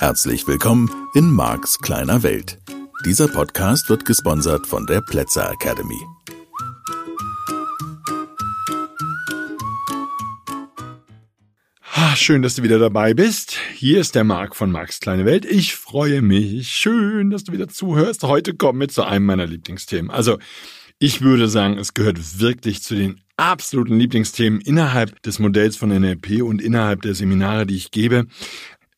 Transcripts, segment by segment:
Herzlich willkommen in Marks kleiner Welt. Dieser Podcast wird gesponsert von der Plätzer Academy. Schön, dass du wieder dabei bist. Hier ist der Marc von Marks kleine Welt. Ich freue mich. Schön, dass du wieder zuhörst. Heute kommen wir zu einem meiner Lieblingsthemen. Also, ich würde sagen, es gehört wirklich zu den absoluten Lieblingsthemen innerhalb des Modells von NLP und innerhalb der Seminare, die ich gebe.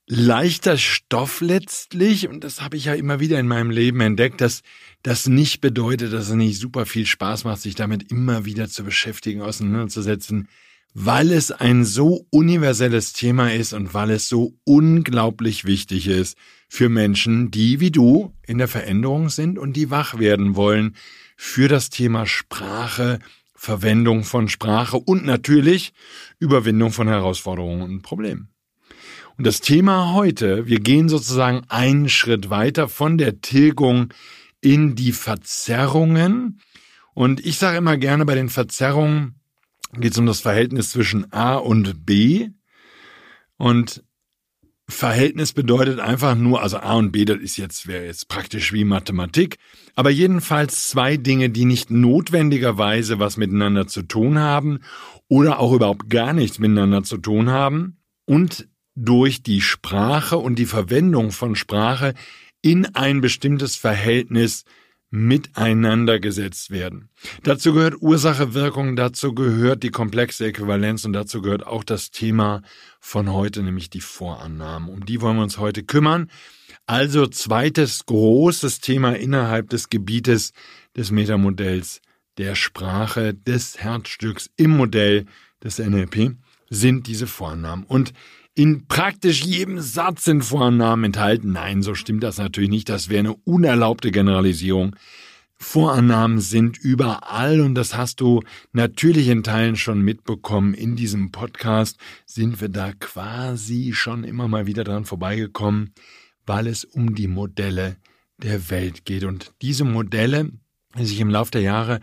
Leichter Stoff letztlich, und das habe ich ja immer wieder in meinem Leben entdeckt, dass das nicht bedeutet, dass es nicht super viel Spaß macht, sich damit immer wieder zu beschäftigen, auseinanderzusetzen, weil es ein so universelles Thema ist und weil es so unglaublich wichtig ist für Menschen, die wie du in der Veränderung sind und die wach werden wollen für das Thema Sprache, Verwendung von Sprache und natürlich Überwindung von Herausforderungen und Problemen. Das Thema heute, wir gehen sozusagen einen Schritt weiter von der Tilgung in die Verzerrungen. Und ich sage immer gerne, bei den Verzerrungen geht es um das Verhältnis zwischen A und B. Und Verhältnis bedeutet einfach nur, also A und B, das ist jetzt, wäre jetzt praktisch wie Mathematik, aber jedenfalls zwei Dinge, die nicht notwendigerweise was miteinander zu tun haben oder auch überhaupt gar nichts miteinander zu tun haben und durch die Sprache und die Verwendung von Sprache in ein bestimmtes Verhältnis miteinander gesetzt werden. Dazu gehört Ursache-Wirkung, dazu gehört die komplexe Äquivalenz und dazu gehört auch das Thema von heute, nämlich die Vorannahmen. Um die wollen wir uns heute kümmern. Also zweites großes Thema innerhalb des Gebietes des Metamodells der Sprache des Herzstücks im Modell des NLP sind diese Vorannahmen. Und in praktisch jedem Satz sind Vorannahmen enthalten. Nein, so stimmt das natürlich nicht. Das wäre eine unerlaubte Generalisierung. Vorannahmen sind überall und das hast du natürlich in Teilen schon mitbekommen. In diesem Podcast sind wir da quasi schon immer mal wieder dran vorbeigekommen, weil es um die Modelle der Welt geht. Und diese Modelle, die sich im Laufe der Jahre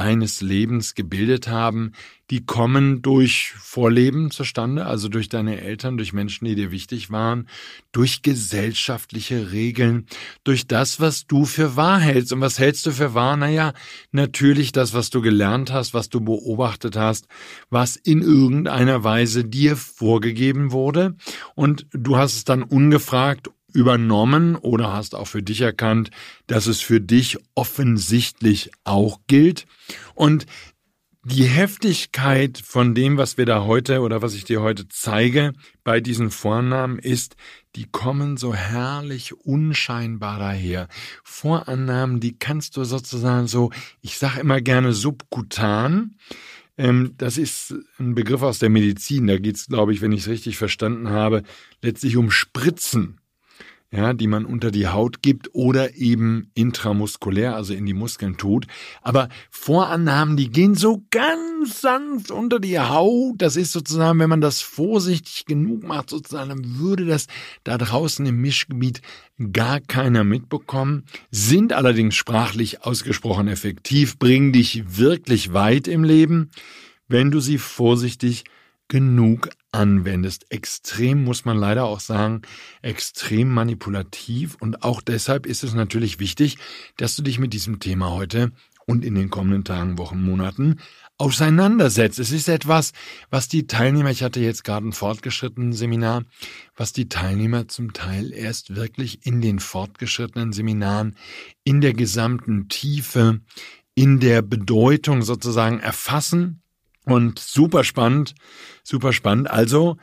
deines Lebens gebildet haben, die kommen durch Vorleben zustande, also durch deine Eltern, durch Menschen, die dir wichtig waren, durch gesellschaftliche Regeln, durch das, was du für wahr hältst. Und was hältst du für wahr? Naja, natürlich das, was du gelernt hast, was du beobachtet hast, was in irgendeiner Weise dir vorgegeben wurde. Und du hast es dann ungefragt übernommen oder hast auch für dich erkannt, dass es für dich offensichtlich auch gilt. Und die Heftigkeit von dem, was wir da heute oder was ich dir heute zeige bei diesen Vornamen ist, die kommen so herrlich unscheinbar daher. Vorannahmen, die kannst du sozusagen so, ich sage immer gerne subkutan. Ähm, das ist ein Begriff aus der Medizin. Da geht es, glaube ich, wenn ich es richtig verstanden habe, letztlich um Spritzen ja, die man unter die Haut gibt oder eben intramuskulär, also in die Muskeln tut. Aber Vorannahmen, die gehen so ganz sanft unter die Haut. Das ist sozusagen, wenn man das vorsichtig genug macht, sozusagen, dann würde das da draußen im Mischgebiet gar keiner mitbekommen, sind allerdings sprachlich ausgesprochen effektiv, bringen dich wirklich weit im Leben, wenn du sie vorsichtig genug anwendest. Extrem muss man leider auch sagen, extrem manipulativ und auch deshalb ist es natürlich wichtig, dass du dich mit diesem Thema heute und in den kommenden Tagen, Wochen, Monaten auseinandersetzt. Es ist etwas, was die Teilnehmer, ich hatte jetzt gerade ein fortgeschrittenen Seminar, was die Teilnehmer zum Teil erst wirklich in den fortgeschrittenen Seminaren in der gesamten Tiefe, in der Bedeutung sozusagen erfassen und super spannend, super spannend. Also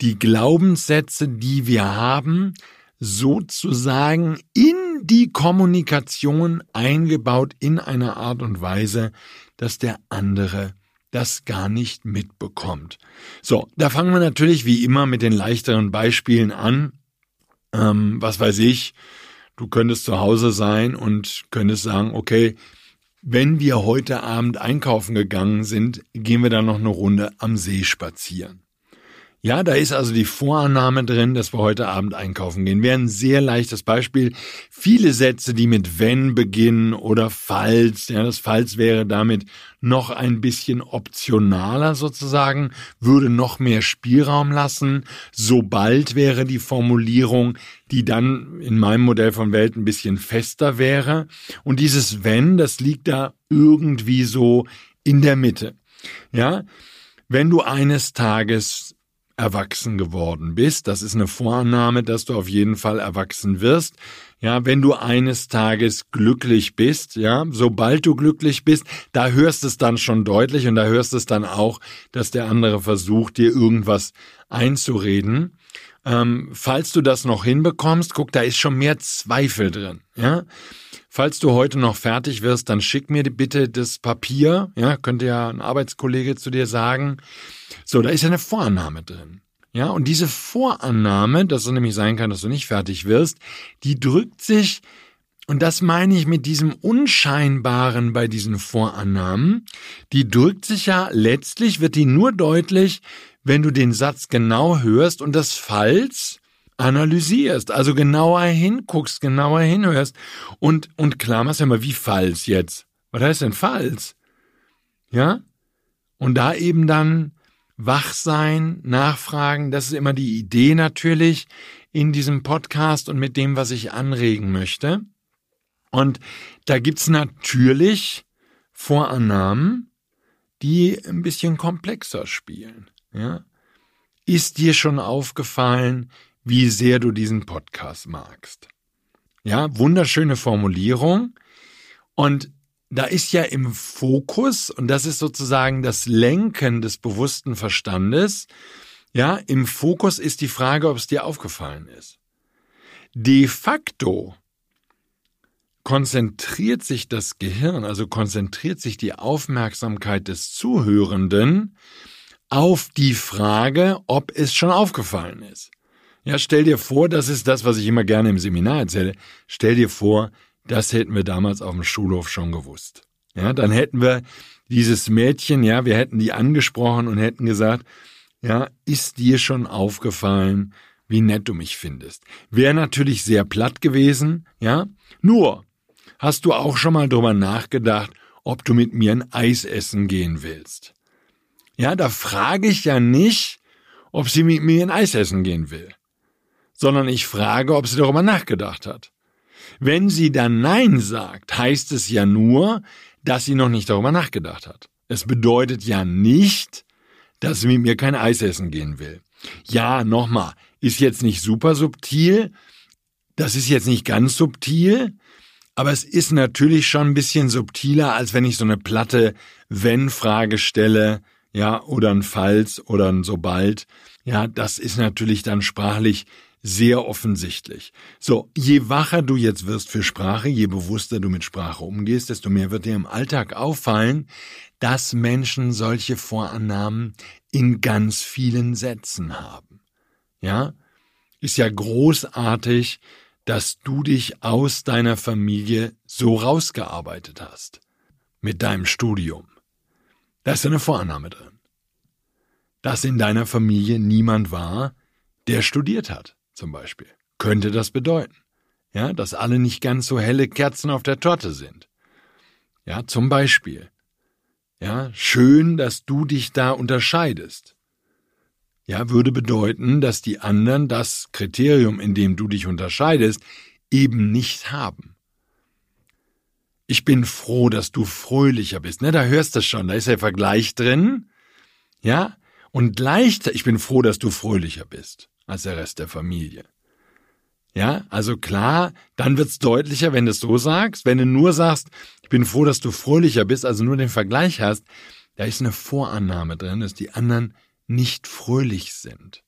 die Glaubenssätze, die wir haben, sozusagen in die Kommunikation eingebaut in einer Art und Weise, dass der andere das gar nicht mitbekommt. So, da fangen wir natürlich wie immer mit den leichteren Beispielen an. Ähm, was weiß ich, du könntest zu Hause sein und könntest sagen, okay, wenn wir heute Abend einkaufen gegangen sind, gehen wir dann noch eine Runde am See spazieren. Ja, da ist also die Vorannahme drin, dass wir heute Abend einkaufen gehen. Wäre ein sehr leichtes Beispiel. Viele Sätze, die mit wenn beginnen oder falls, ja, das falls wäre damit noch ein bisschen optionaler sozusagen, würde noch mehr Spielraum lassen. Sobald wäre die Formulierung, die dann in meinem Modell von Welt ein bisschen fester wäre. Und dieses wenn, das liegt da irgendwie so in der Mitte. Ja, wenn du eines Tages erwachsen geworden bist. Das ist eine Vorannahme, dass du auf jeden Fall erwachsen wirst. Ja, wenn du eines Tages glücklich bist, ja, sobald du glücklich bist, da hörst es dann schon deutlich und da hörst es dann auch, dass der andere versucht, dir irgendwas einzureden. Ähm, falls du das noch hinbekommst, guck, da ist schon mehr Zweifel drin, ja. Falls du heute noch fertig wirst, dann schick mir bitte das Papier, ja, könnte ja ein Arbeitskollege zu dir sagen. So, da ist ja eine Vorannahme drin. Ja, und diese Vorannahme, dass es nämlich sein kann, dass du nicht fertig wirst, die drückt sich, und das meine ich mit diesem Unscheinbaren bei diesen Vorannahmen, die drückt sich ja letztlich, wird die nur deutlich, wenn du den Satz genau hörst und das Falls analysierst, also genauer hinguckst, genauer hinhörst und, und klar machst mal, wie falls jetzt? Was heißt denn falls? Ja? Und da eben dann wach sein, nachfragen, das ist immer die Idee natürlich in diesem Podcast und mit dem, was ich anregen möchte. Und da gibt's natürlich Vorannahmen, die ein bisschen komplexer spielen. Ja? Ist dir schon aufgefallen, wie sehr du diesen Podcast magst. Ja, wunderschöne Formulierung. Und da ist ja im Fokus, und das ist sozusagen das Lenken des bewussten Verstandes, ja, im Fokus ist die Frage, ob es dir aufgefallen ist. De facto konzentriert sich das Gehirn, also konzentriert sich die Aufmerksamkeit des Zuhörenden auf die Frage, ob es schon aufgefallen ist. Ja, stell dir vor, das ist das, was ich immer gerne im Seminar erzähle. Stell dir vor, das hätten wir damals auf dem Schulhof schon gewusst. Ja, dann hätten wir dieses Mädchen, ja, wir hätten die angesprochen und hätten gesagt, ja, ist dir schon aufgefallen, wie nett du mich findest? Wäre natürlich sehr platt gewesen, ja. Nur, hast du auch schon mal drüber nachgedacht, ob du mit mir ein Eis essen gehen willst? Ja, da frage ich ja nicht, ob sie mit mir ein Eis essen gehen will sondern ich frage, ob sie darüber nachgedacht hat. Wenn sie dann Nein sagt, heißt es ja nur, dass sie noch nicht darüber nachgedacht hat. Es bedeutet ja nicht, dass sie mit mir kein Eis essen gehen will. Ja, nochmal, ist jetzt nicht super subtil, das ist jetzt nicht ganz subtil, aber es ist natürlich schon ein bisschen subtiler, als wenn ich so eine platte Wenn-Frage stelle, ja, oder ein Falls oder ein Sobald. Ja, das ist natürlich dann sprachlich sehr offensichtlich. So, je wacher du jetzt wirst für Sprache, je bewusster du mit Sprache umgehst, desto mehr wird dir im Alltag auffallen, dass Menschen solche Vorannahmen in ganz vielen Sätzen haben. Ja? Ist ja großartig, dass du dich aus deiner Familie so rausgearbeitet hast. Mit deinem Studium. Da ist eine Vorannahme drin. Dass in deiner Familie niemand war, der studiert hat zum Beispiel. Könnte das bedeuten, ja, dass alle nicht ganz so helle Kerzen auf der Torte sind. Ja, zum Beispiel. Ja, schön, dass du dich da unterscheidest. Ja, würde bedeuten, dass die anderen das Kriterium, in dem du dich unterscheidest, eben nicht haben. Ich bin froh, dass du fröhlicher bist. Ne, da hörst du schon, da ist der Vergleich drin. Ja, und leicht, ich bin froh, dass du fröhlicher bist als der Rest der Familie. Ja, also klar, dann wird's deutlicher, wenn du es so sagst. Wenn du nur sagst, ich bin froh, dass du fröhlicher bist, also nur den Vergleich hast, da ist eine Vorannahme drin, dass die anderen nicht fröhlich sind.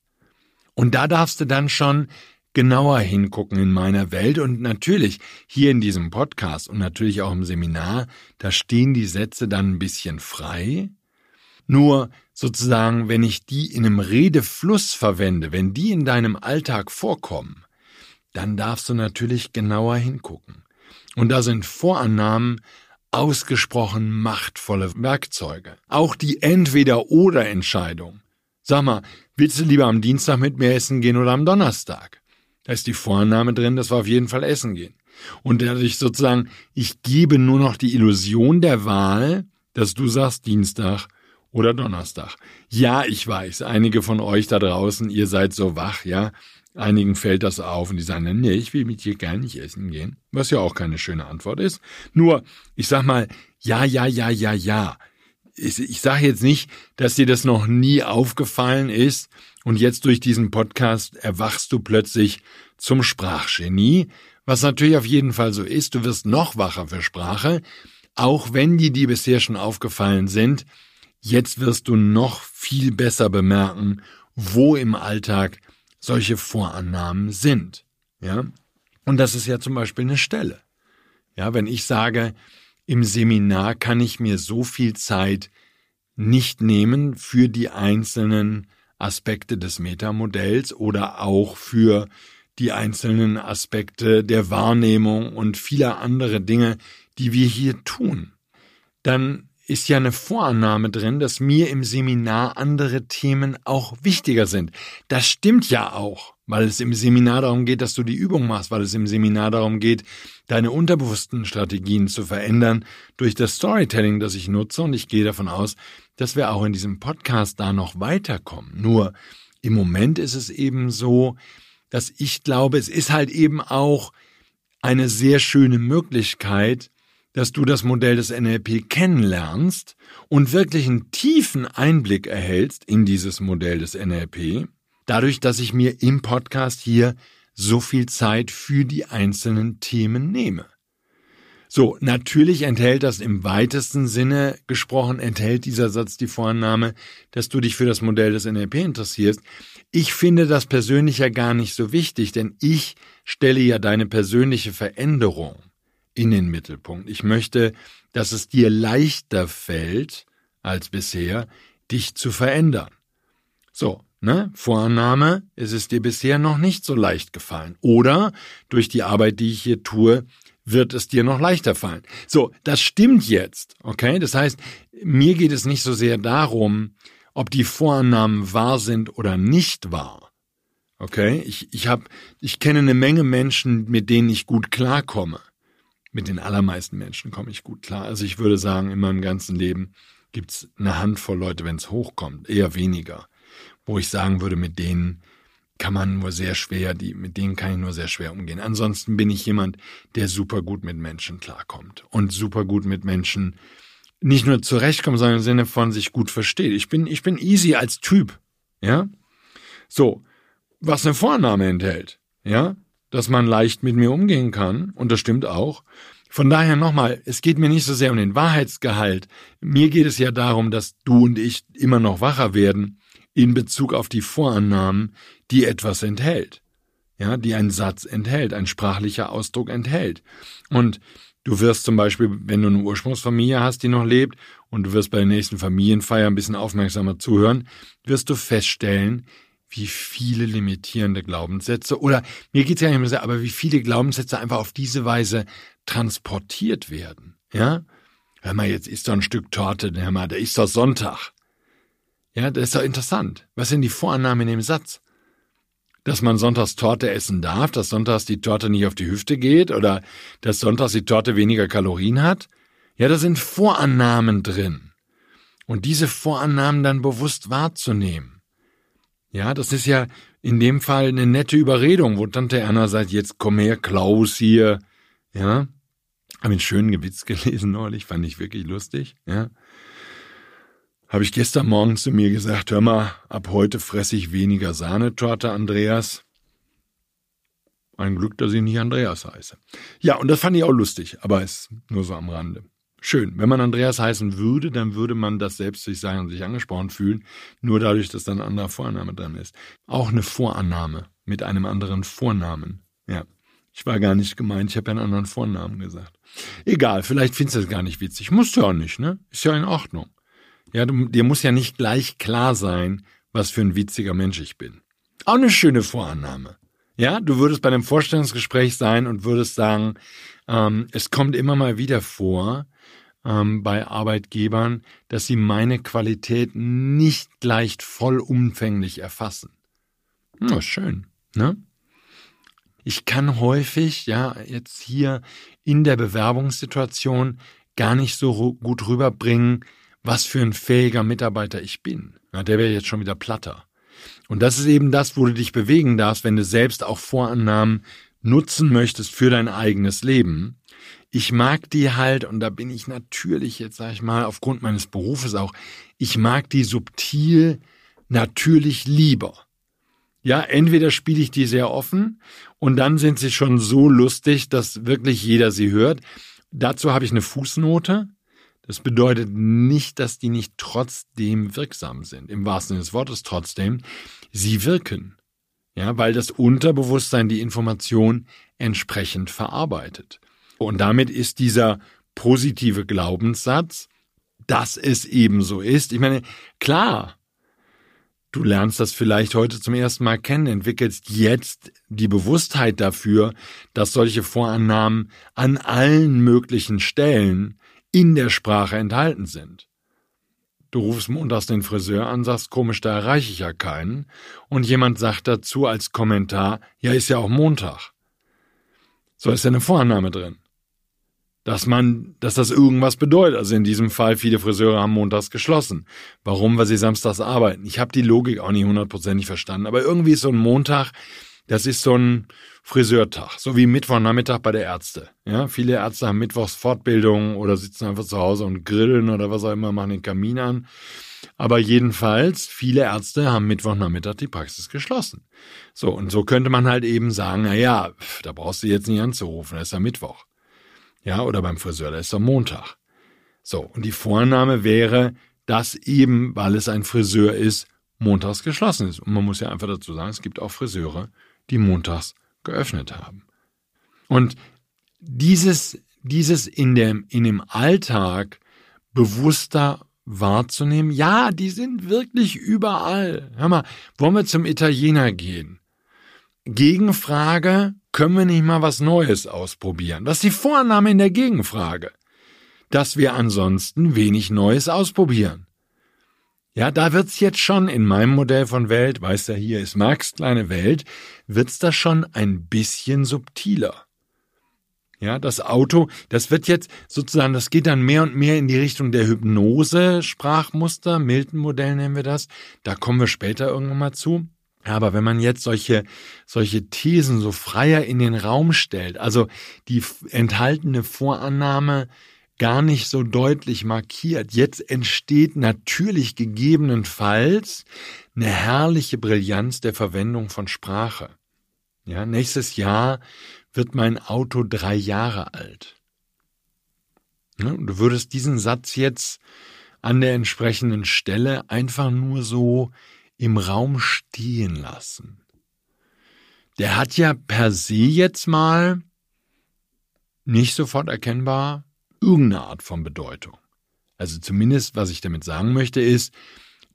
Und da darfst du dann schon genauer hingucken in meiner Welt und natürlich hier in diesem Podcast und natürlich auch im Seminar, da stehen die Sätze dann ein bisschen frei. Nur sozusagen, wenn ich die in einem Redefluss verwende, wenn die in deinem Alltag vorkommen, dann darfst du natürlich genauer hingucken. Und da sind Vorannahmen ausgesprochen machtvolle Werkzeuge. Auch die Entweder-oder-Entscheidung. Sag mal, willst du lieber am Dienstag mit mir essen gehen oder am Donnerstag? Da ist die Vorannahme drin, dass wir auf jeden Fall essen gehen. Und dadurch sozusagen, ich gebe nur noch die Illusion der Wahl, dass du sagst Dienstag oder Donnerstag. Ja, ich weiß, einige von euch da draußen, ihr seid so wach, ja. Einigen fällt das auf und die sagen, nee, ich will mit dir gar nicht essen gehen. Was ja auch keine schöne Antwort ist. Nur, ich sag mal, ja, ja, ja, ja, ja. Ich, ich sage jetzt nicht, dass dir das noch nie aufgefallen ist und jetzt durch diesen Podcast erwachst du plötzlich zum Sprachgenie, was natürlich auf jeden Fall so ist. Du wirst noch wacher für Sprache, auch wenn die, die bisher schon aufgefallen sind, jetzt wirst du noch viel besser bemerken, wo im Alltag solche Vorannahmen sind. Ja? Und das ist ja zum Beispiel eine Stelle. Ja, wenn ich sage, im Seminar kann ich mir so viel Zeit nicht nehmen für die einzelnen Aspekte des Metamodells oder auch für die einzelnen Aspekte der Wahrnehmung und vieler andere Dinge, die wir hier tun, dann ist ja eine Vorannahme drin, dass mir im Seminar andere Themen auch wichtiger sind. Das stimmt ja auch, weil es im Seminar darum geht, dass du die Übung machst, weil es im Seminar darum geht, deine unterbewussten Strategien zu verändern durch das Storytelling, das ich nutze. Und ich gehe davon aus, dass wir auch in diesem Podcast da noch weiterkommen. Nur im Moment ist es eben so, dass ich glaube, es ist halt eben auch eine sehr schöne Möglichkeit, dass du das Modell des NLP kennenlernst und wirklich einen tiefen Einblick erhältst in dieses Modell des NLP, dadurch, dass ich mir im Podcast hier so viel Zeit für die einzelnen Themen nehme. So, natürlich enthält das im weitesten Sinne gesprochen, enthält dieser Satz die Vorannahme, dass du dich für das Modell des NLP interessierst. Ich finde das persönlich ja gar nicht so wichtig, denn ich stelle ja deine persönliche Veränderung in den Mittelpunkt. Ich möchte, dass es dir leichter fällt als bisher, dich zu verändern. So, ne? Vorannahme, es ist dir bisher noch nicht so leicht gefallen. Oder durch die Arbeit, die ich hier tue, wird es dir noch leichter fallen. So, das stimmt jetzt, okay? Das heißt, mir geht es nicht so sehr darum, ob die Vorannahmen wahr sind oder nicht wahr. Okay? Ich, ich hab, ich kenne eine Menge Menschen, mit denen ich gut klarkomme. Mit den allermeisten Menschen komme ich gut klar. Also ich würde sagen, in meinem ganzen Leben gibt's eine Handvoll Leute, wenn es hochkommt, eher weniger, wo ich sagen würde, mit denen kann man nur sehr schwer, die, mit denen kann ich nur sehr schwer umgehen. Ansonsten bin ich jemand, der super gut mit Menschen klarkommt und super gut mit Menschen nicht nur zurechtkommt, sondern im Sinne von sich gut versteht. Ich bin, ich bin easy als Typ, ja. So, was eine Vorname enthält, ja dass man leicht mit mir umgehen kann, und das stimmt auch. Von daher nochmal, es geht mir nicht so sehr um den Wahrheitsgehalt. Mir geht es ja darum, dass du und ich immer noch wacher werden in Bezug auf die Vorannahmen, die etwas enthält. Ja, die ein Satz enthält, ein sprachlicher Ausdruck enthält. Und du wirst zum Beispiel, wenn du eine Ursprungsfamilie hast, die noch lebt, und du wirst bei der nächsten Familienfeier ein bisschen aufmerksamer zuhören, wirst du feststellen, wie viele limitierende Glaubenssätze oder mir geht's ja nicht mehr so, aber wie viele Glaubenssätze einfach auf diese Weise transportiert werden. Ja? Hör mal, jetzt isst doch ein Stück Torte, hör mal, da ist doch Sonntag. Ja, das ist doch interessant. Was sind die Vorannahmen in dem Satz? Dass man sonntags Torte essen darf, dass sonntags die Torte nicht auf die Hüfte geht oder dass sonntags die Torte weniger Kalorien hat? Ja, da sind Vorannahmen drin. Und diese Vorannahmen dann bewusst wahrzunehmen. Ja, das ist ja in dem Fall eine nette Überredung, wo Tante Erna sagt, jetzt komm her, Klaus hier. Ja, habe einen schönen Witz gelesen neulich, fand ich wirklich lustig. Ja, habe ich gestern Morgen zu mir gesagt, hör mal, ab heute fresse ich weniger Sahnetorte, Andreas. Ein Glück, dass ich nicht Andreas heiße. Ja, und das fand ich auch lustig, aber ist nur so am Rande. Schön. Wenn man Andreas heißen würde, dann würde man das selbst sich sagen und sich angesprochen fühlen, nur dadurch, dass da ein anderer Vorname dran ist. Auch eine Vorannahme mit einem anderen Vornamen. Ja. Ich war gar nicht gemeint, ich habe ja einen anderen Vornamen gesagt. Egal, vielleicht findest du das gar nicht witzig. Musst du auch nicht, ne? Ist ja in Ordnung. Ja, du, dir muss ja nicht gleich klar sein, was für ein witziger Mensch ich bin. Auch eine schöne Vorannahme. Ja, du würdest bei einem Vorstellungsgespräch sein und würdest sagen, ähm, es kommt immer mal wieder vor, ähm, bei Arbeitgebern, dass sie meine Qualität nicht leicht vollumfänglich erfassen. Ja, schön, ne? Ich kann häufig, ja, jetzt hier in der Bewerbungssituation gar nicht so gut rüberbringen, was für ein fähiger Mitarbeiter ich bin. Ja, der wäre jetzt schon wieder platter. Und das ist eben das, wo du dich bewegen darfst, wenn du selbst auch Vorannahmen nutzen möchtest für dein eigenes Leben. Ich mag die halt, und da bin ich natürlich jetzt, sag ich mal, aufgrund meines Berufes auch, ich mag die subtil natürlich lieber. Ja, entweder spiele ich die sehr offen und dann sind sie schon so lustig, dass wirklich jeder sie hört. Dazu habe ich eine Fußnote. Das bedeutet nicht, dass die nicht trotzdem wirksam sind. Im wahrsten Sinne des Wortes trotzdem. Sie wirken. Ja, weil das Unterbewusstsein die Information entsprechend verarbeitet. Und damit ist dieser positive Glaubenssatz, dass es eben so ist. Ich meine, klar, Du lernst das vielleicht heute zum ersten Mal kennen, entwickelst jetzt die Bewusstheit dafür, dass solche Vorannahmen an allen möglichen Stellen in der Sprache enthalten sind. Du rufst montags den Friseur an, sagst komisch, da erreiche ich ja keinen, und jemand sagt dazu als Kommentar, ja, ist ja auch Montag. So ist ja eine Vorannahme drin dass man, dass das irgendwas bedeutet. Also in diesem Fall, viele Friseure haben montags geschlossen. Warum? Weil sie samstags arbeiten. Ich habe die Logik auch nicht hundertprozentig verstanden. Aber irgendwie ist so ein Montag, das ist so ein Friseurtag, so wie Mittwochnachmittag bei der Ärzte. Ja, viele Ärzte haben Mittwochs Fortbildung oder sitzen einfach zu Hause und grillen oder was auch immer, machen den Kamin an. Aber jedenfalls, viele Ärzte haben Mittwochnachmittag die Praxis geschlossen. So, und so könnte man halt eben sagen, na ja, da brauchst du jetzt nicht anzurufen, das ist ja Mittwoch. Ja, oder beim Friseur, da ist doch Montag. So, und die Vorname wäre, dass eben, weil es ein Friseur ist, montags geschlossen ist. Und man muss ja einfach dazu sagen, es gibt auch Friseure, die montags geöffnet haben. Und dieses, dieses in dem, in dem Alltag bewusster wahrzunehmen, ja, die sind wirklich überall. Hör mal, wollen wir zum Italiener gehen? Gegenfrage, können wir nicht mal was Neues ausprobieren? Das ist die Vorname in der Gegenfrage. Dass wir ansonsten wenig Neues ausprobieren. Ja, da wird's jetzt schon in meinem Modell von Welt, weißt du, hier ist Max kleine Welt, wird's da schon ein bisschen subtiler. Ja, das Auto, das wird jetzt sozusagen, das geht dann mehr und mehr in die Richtung der Hypnose-Sprachmuster, Milton-Modell nennen wir das. Da kommen wir später irgendwann mal zu. Aber wenn man jetzt solche, solche Thesen so freier in den Raum stellt, also die enthaltene Vorannahme gar nicht so deutlich markiert, jetzt entsteht natürlich gegebenenfalls eine herrliche Brillanz der Verwendung von Sprache. Ja, nächstes Jahr wird mein Auto drei Jahre alt. Ja, du würdest diesen Satz jetzt an der entsprechenden Stelle einfach nur so im Raum stehen lassen. Der hat ja per se jetzt mal nicht sofort erkennbar irgendeine Art von Bedeutung. Also zumindest, was ich damit sagen möchte, ist,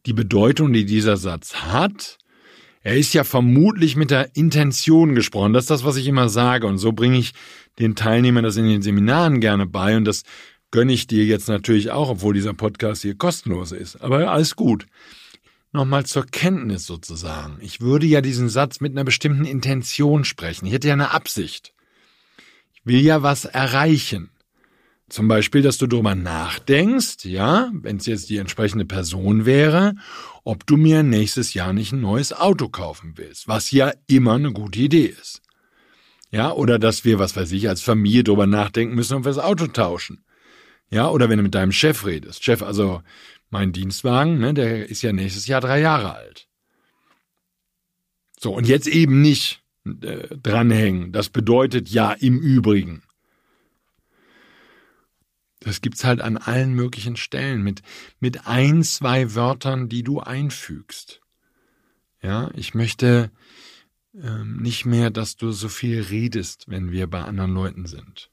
die Bedeutung, die dieser Satz hat, er ist ja vermutlich mit der Intention gesprochen. Das ist das, was ich immer sage. Und so bringe ich den Teilnehmern das in den Seminaren gerne bei. Und das gönne ich dir jetzt natürlich auch, obwohl dieser Podcast hier kostenlos ist. Aber alles gut nochmal zur Kenntnis sozusagen. Ich würde ja diesen Satz mit einer bestimmten Intention sprechen. Ich hätte ja eine Absicht. Ich will ja was erreichen. Zum Beispiel, dass du darüber nachdenkst, ja, wenn es jetzt die entsprechende Person wäre, ob du mir nächstes Jahr nicht ein neues Auto kaufen willst, was ja immer eine gute Idee ist. Ja, oder dass wir, was weiß ich, als Familie darüber nachdenken müssen, ob wir das Auto tauschen. Ja, oder wenn du mit deinem Chef redest. Chef, also mein Dienstwagen, ne, der ist ja nächstes Jahr drei Jahre alt. So, und jetzt eben nicht äh, dranhängen. Das bedeutet ja im Übrigen. Das gibt's halt an allen möglichen Stellen mit, mit ein, zwei Wörtern, die du einfügst. Ja, ich möchte ähm, nicht mehr, dass du so viel redest, wenn wir bei anderen Leuten sind.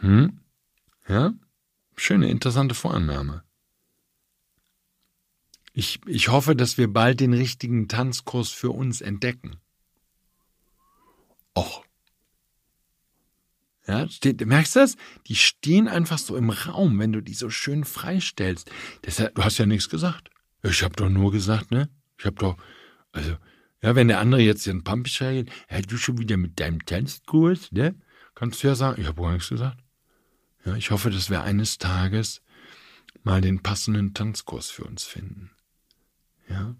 Hm? Ja? Schöne, interessante Vorannahme. Ich, ich hoffe, dass wir bald den richtigen Tanzkurs für uns entdecken. Och. Ja, steht, merkst du das? Die stehen einfach so im Raum, wenn du die so schön freistellst. Deshalb, du hast ja nichts gesagt. Ich habe doch nur gesagt, ne? Ich habe doch, also, ja, wenn der andere jetzt den Pump schreibt, ja, du schon wieder mit deinem Tanzkurs, ne? Kannst du ja sagen, ich habe gar nichts gesagt. Ja, ich hoffe, dass wir eines Tages mal den passenden Tanzkurs für uns finden. Ja?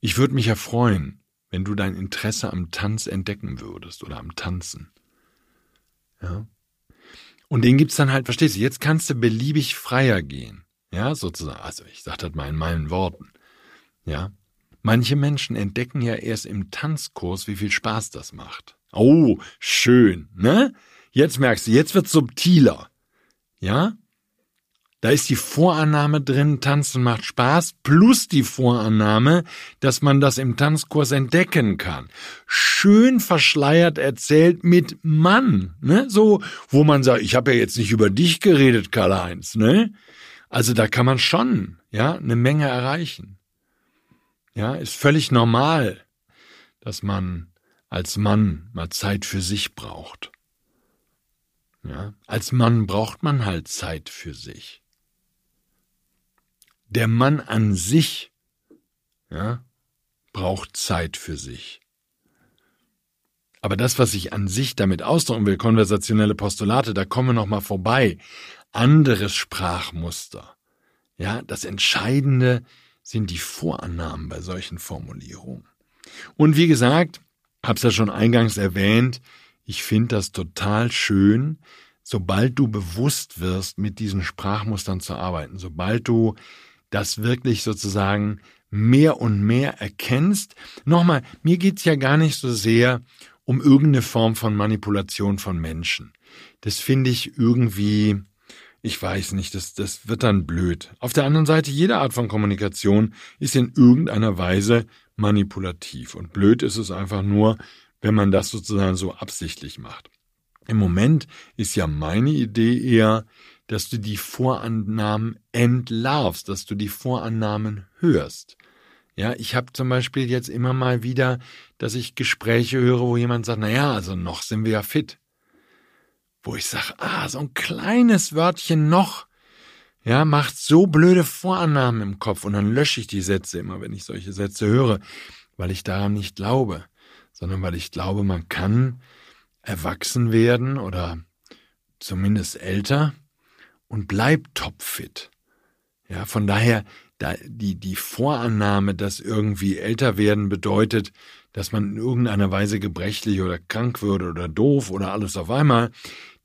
Ich würde mich ja freuen, wenn du dein Interesse am Tanz entdecken würdest oder am Tanzen. Ja? Und den gibt's dann halt, verstehst du, jetzt kannst du beliebig freier gehen. Ja, sozusagen. Also ich sage das mal in meinen Worten. Ja. Manche Menschen entdecken ja erst im Tanzkurs, wie viel Spaß das macht. Oh, schön, ne? Jetzt merkst du, jetzt wird's subtiler. Ja? Da ist die Vorannahme drin, Tanzen macht Spaß, plus die Vorannahme, dass man das im Tanzkurs entdecken kann. Schön verschleiert erzählt mit Mann, ne? So, wo man sagt, ich habe ja jetzt nicht über dich geredet, Karl-Heinz, ne? Also da kann man schon, ja, eine Menge erreichen. Ja, ist völlig normal, dass man als Mann mal Zeit für sich braucht. Ja, als Mann braucht man halt Zeit für sich der Mann an sich ja, braucht Zeit für sich. Aber das, was ich an sich damit ausdrücken will, konversationelle Postulate, da kommen wir noch mal vorbei. Anderes Sprachmuster. Ja, das Entscheidende sind die Vorannahmen bei solchen Formulierungen. Und wie gesagt, hab's ja schon eingangs erwähnt, ich finde das total schön, sobald du bewusst wirst, mit diesen Sprachmustern zu arbeiten, sobald du das wirklich sozusagen mehr und mehr erkennst. Nochmal, mir geht's ja gar nicht so sehr um irgendeine Form von Manipulation von Menschen. Das finde ich irgendwie, ich weiß nicht, das, das wird dann blöd. Auf der anderen Seite, jede Art von Kommunikation ist in irgendeiner Weise manipulativ. Und blöd ist es einfach nur, wenn man das sozusagen so absichtlich macht. Im Moment ist ja meine Idee eher, dass du die Vorannahmen entlarvst, dass du die Vorannahmen hörst. Ja, ich habe zum Beispiel jetzt immer mal wieder, dass ich Gespräche höre, wo jemand sagt, na ja, also noch sind wir ja fit. Wo ich sage, ah, so ein kleines Wörtchen noch, ja, macht so blöde Vorannahmen im Kopf und dann lösche ich die Sätze immer, wenn ich solche Sätze höre, weil ich daran nicht glaube, sondern weil ich glaube, man kann erwachsen werden oder zumindest älter und bleibt topfit. Ja, von daher, da, die, die Vorannahme, dass irgendwie älter werden bedeutet, dass man in irgendeiner Weise gebrechlich oder krank würde oder doof oder alles auf einmal,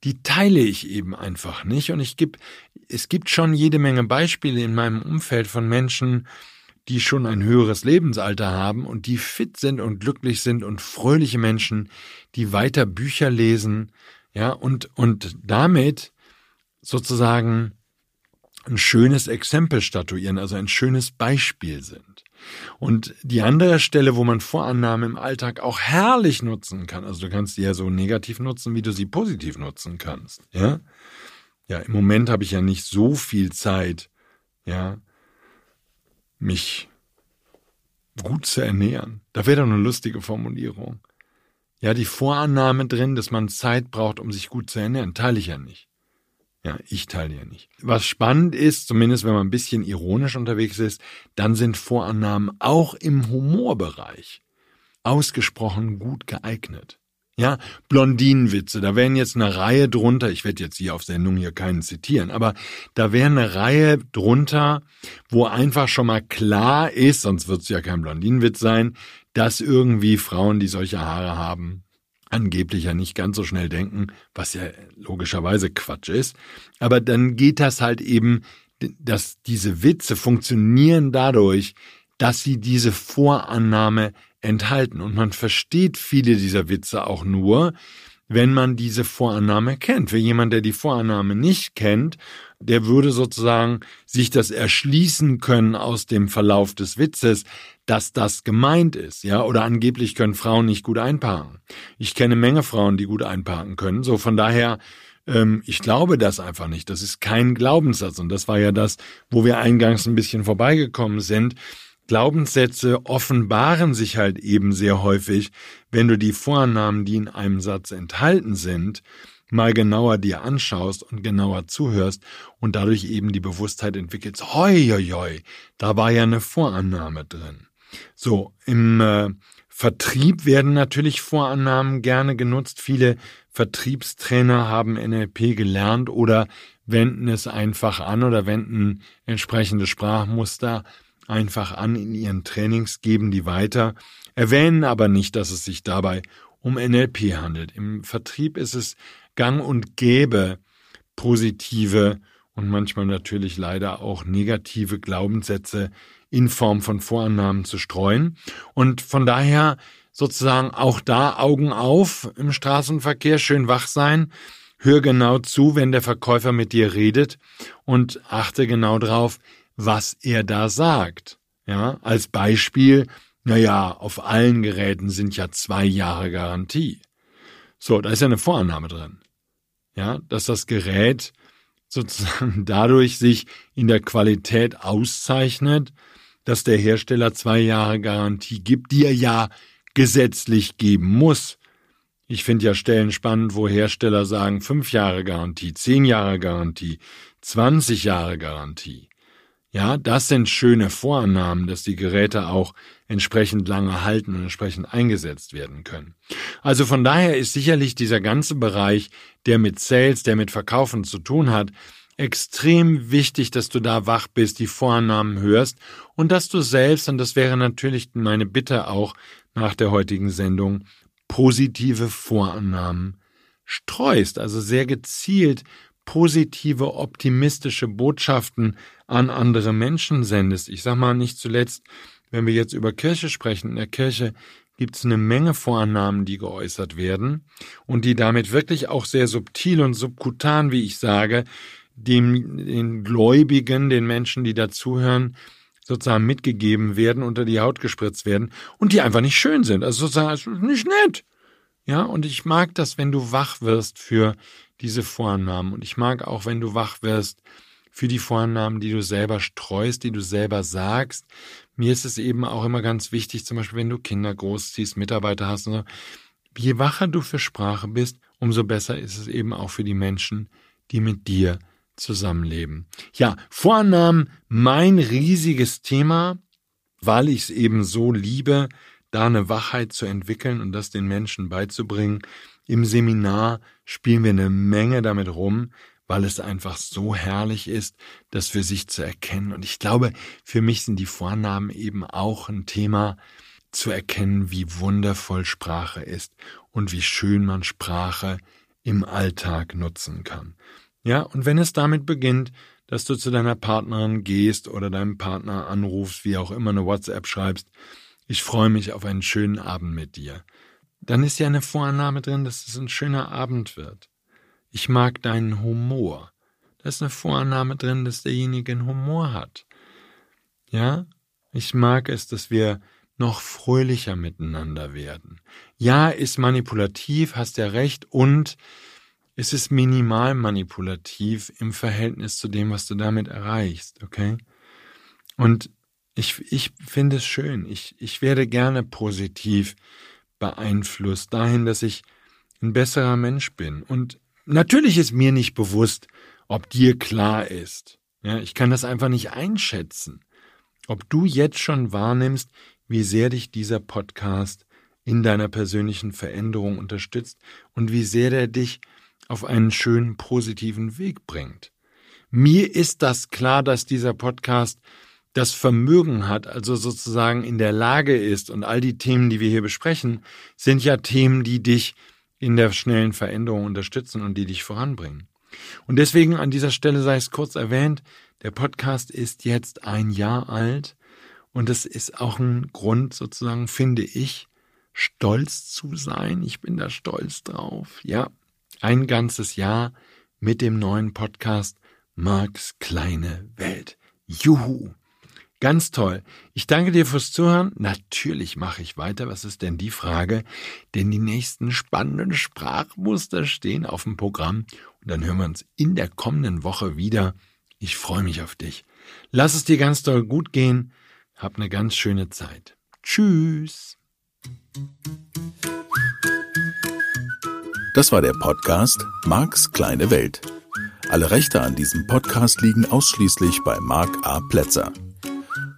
die teile ich eben einfach nicht. Und ich gebe, es gibt schon jede Menge Beispiele in meinem Umfeld von Menschen, die schon ein höheres Lebensalter haben und die fit sind und glücklich sind und fröhliche Menschen, die weiter Bücher lesen, ja, und, und damit sozusagen ein schönes Exempel statuieren, also ein schönes Beispiel sind. Und die andere Stelle, wo man Vorannahmen im Alltag auch herrlich nutzen kann, also du kannst die ja so negativ nutzen, wie du sie positiv nutzen kannst, ja? Ja, im Moment habe ich ja nicht so viel Zeit, ja, mich gut zu ernähren. Da wäre doch eine lustige Formulierung. Ja, die Vorannahme drin, dass man Zeit braucht, um sich gut zu ernähren, teile ich ja nicht. Ja, ich teile ja nicht. Was spannend ist, zumindest wenn man ein bisschen ironisch unterwegs ist, dann sind Vorannahmen auch im Humorbereich ausgesprochen gut geeignet. Ja, Blondinenwitze, da wären jetzt eine Reihe drunter, ich werde jetzt hier auf Sendung hier keinen zitieren, aber da wäre eine Reihe drunter, wo einfach schon mal klar ist, sonst wird es ja kein Blondinenwitz sein, dass irgendwie Frauen, die solche Haare haben, angeblich ja nicht ganz so schnell denken, was ja logischerweise Quatsch ist. Aber dann geht das halt eben, dass diese Witze funktionieren dadurch, dass sie diese Vorannahme enthalten. Und man versteht viele dieser Witze auch nur, wenn man diese Vorannahme kennt. Für jemand, der die Vorannahme nicht kennt, der würde sozusagen sich das erschließen können aus dem Verlauf des Witzes, dass das gemeint ist, ja, oder angeblich können Frauen nicht gut einparken. Ich kenne Menge Frauen, die gut einparken können, so von daher, ähm, ich glaube das einfach nicht. Das ist kein Glaubenssatz und das war ja das, wo wir eingangs ein bisschen vorbeigekommen sind, Glaubenssätze offenbaren sich halt eben sehr häufig, wenn du die Vorannahmen, die in einem Satz enthalten sind, mal genauer dir anschaust und genauer zuhörst und dadurch eben die Bewusstheit entwickelst, hoi, hoi, hoi, da war ja eine Vorannahme drin. So, im äh, Vertrieb werden natürlich Vorannahmen gerne genutzt. Viele Vertriebstrainer haben NLP gelernt oder wenden es einfach an oder wenden entsprechende Sprachmuster einfach an in ihren Trainings, geben die weiter, erwähnen aber nicht, dass es sich dabei um NLP handelt. Im Vertrieb ist es gang und gäbe, positive und manchmal natürlich leider auch negative Glaubenssätze in Form von Vorannahmen zu streuen. Und von daher sozusagen auch da Augen auf im Straßenverkehr, schön wach sein, hör genau zu, wenn der Verkäufer mit dir redet und achte genau drauf, was er da sagt. Ja, als Beispiel, naja, auf allen Geräten sind ja zwei Jahre Garantie. So, da ist ja eine Vorannahme drin. Ja, dass das Gerät sozusagen dadurch sich in der Qualität auszeichnet, dass der Hersteller zwei Jahre Garantie gibt, die er ja gesetzlich geben muss. Ich finde ja Stellen spannend, wo Hersteller sagen fünf Jahre Garantie, zehn Jahre Garantie, zwanzig Jahre Garantie. Ja, das sind schöne Vorannahmen, dass die Geräte auch entsprechend lange halten und entsprechend eingesetzt werden können. Also von daher ist sicherlich dieser ganze Bereich, der mit Sales, der mit Verkaufen zu tun hat, extrem wichtig, dass du da wach bist, die Vorannahmen hörst und dass du selbst, und das wäre natürlich meine Bitte auch nach der heutigen Sendung, positive Vorannahmen streust, also sehr gezielt positive, optimistische Botschaften an andere Menschen sendest. Ich sag mal nicht zuletzt, wenn wir jetzt über Kirche sprechen, in der Kirche gibt es eine Menge Vorannahmen, die geäußert werden und die damit wirklich auch sehr subtil und subkutan, wie ich sage, dem, den Gläubigen, den Menschen, die dazuhören, sozusagen mitgegeben werden, unter die Haut gespritzt werden und die einfach nicht schön sind. Also sozusagen also nicht nett. Ja, und ich mag das, wenn du wach wirst für diese Vornamen. Und ich mag auch, wenn du wach wirst für die Vornamen, die du selber streust, die du selber sagst. Mir ist es eben auch immer ganz wichtig, zum Beispiel, wenn du Kinder großziehst, Mitarbeiter hast so. Je wacher du für Sprache bist, umso besser ist es eben auch für die Menschen, die mit dir zusammenleben. Ja, Vornamen, mein riesiges Thema, weil ich es eben so liebe, da eine Wachheit zu entwickeln und das den Menschen beizubringen. Im Seminar spielen wir eine Menge damit rum, weil es einfach so herrlich ist, das für sich zu erkennen. Und ich glaube, für mich sind die Vornamen eben auch ein Thema, zu erkennen, wie wundervoll Sprache ist und wie schön man Sprache im Alltag nutzen kann. Ja, und wenn es damit beginnt, dass du zu deiner Partnerin gehst oder deinem Partner anrufst, wie auch immer eine WhatsApp schreibst, ich freue mich auf einen schönen Abend mit dir. Dann ist ja eine Vorannahme drin, dass es ein schöner Abend wird. Ich mag deinen Humor. Da ist eine Vorannahme drin, dass derjenige einen Humor hat. Ja? Ich mag es, dass wir noch fröhlicher miteinander werden. Ja, ist manipulativ, hast ja recht, und es ist minimal manipulativ im Verhältnis zu dem, was du damit erreichst, okay? Und ich, ich finde es schön. Ich, ich werde gerne positiv beeinflusst dahin, dass ich ein besserer Mensch bin. Und natürlich ist mir nicht bewusst, ob dir klar ist. Ja, ich kann das einfach nicht einschätzen. Ob du jetzt schon wahrnimmst, wie sehr dich dieser Podcast in deiner persönlichen Veränderung unterstützt und wie sehr der dich auf einen schönen positiven Weg bringt. Mir ist das klar, dass dieser Podcast das Vermögen hat, also sozusagen in der Lage ist, und all die Themen, die wir hier besprechen, sind ja Themen, die dich in der schnellen Veränderung unterstützen und die dich voranbringen. Und deswegen an dieser Stelle sei es kurz erwähnt, der Podcast ist jetzt ein Jahr alt und es ist auch ein Grund sozusagen, finde ich, stolz zu sein. Ich bin da stolz drauf. Ja, ein ganzes Jahr mit dem neuen Podcast Marks kleine Welt. Juhu! Ganz toll. Ich danke dir fürs Zuhören. Natürlich mache ich weiter. Was ist denn die Frage? Denn die nächsten spannenden Sprachmuster stehen auf dem Programm. Und dann hören wir uns in der kommenden Woche wieder. Ich freue mich auf dich. Lass es dir ganz doll gut gehen. Hab eine ganz schöne Zeit. Tschüss. Das war der Podcast Marks kleine Welt. Alle Rechte an diesem Podcast liegen ausschließlich bei Mark A. Plätzer.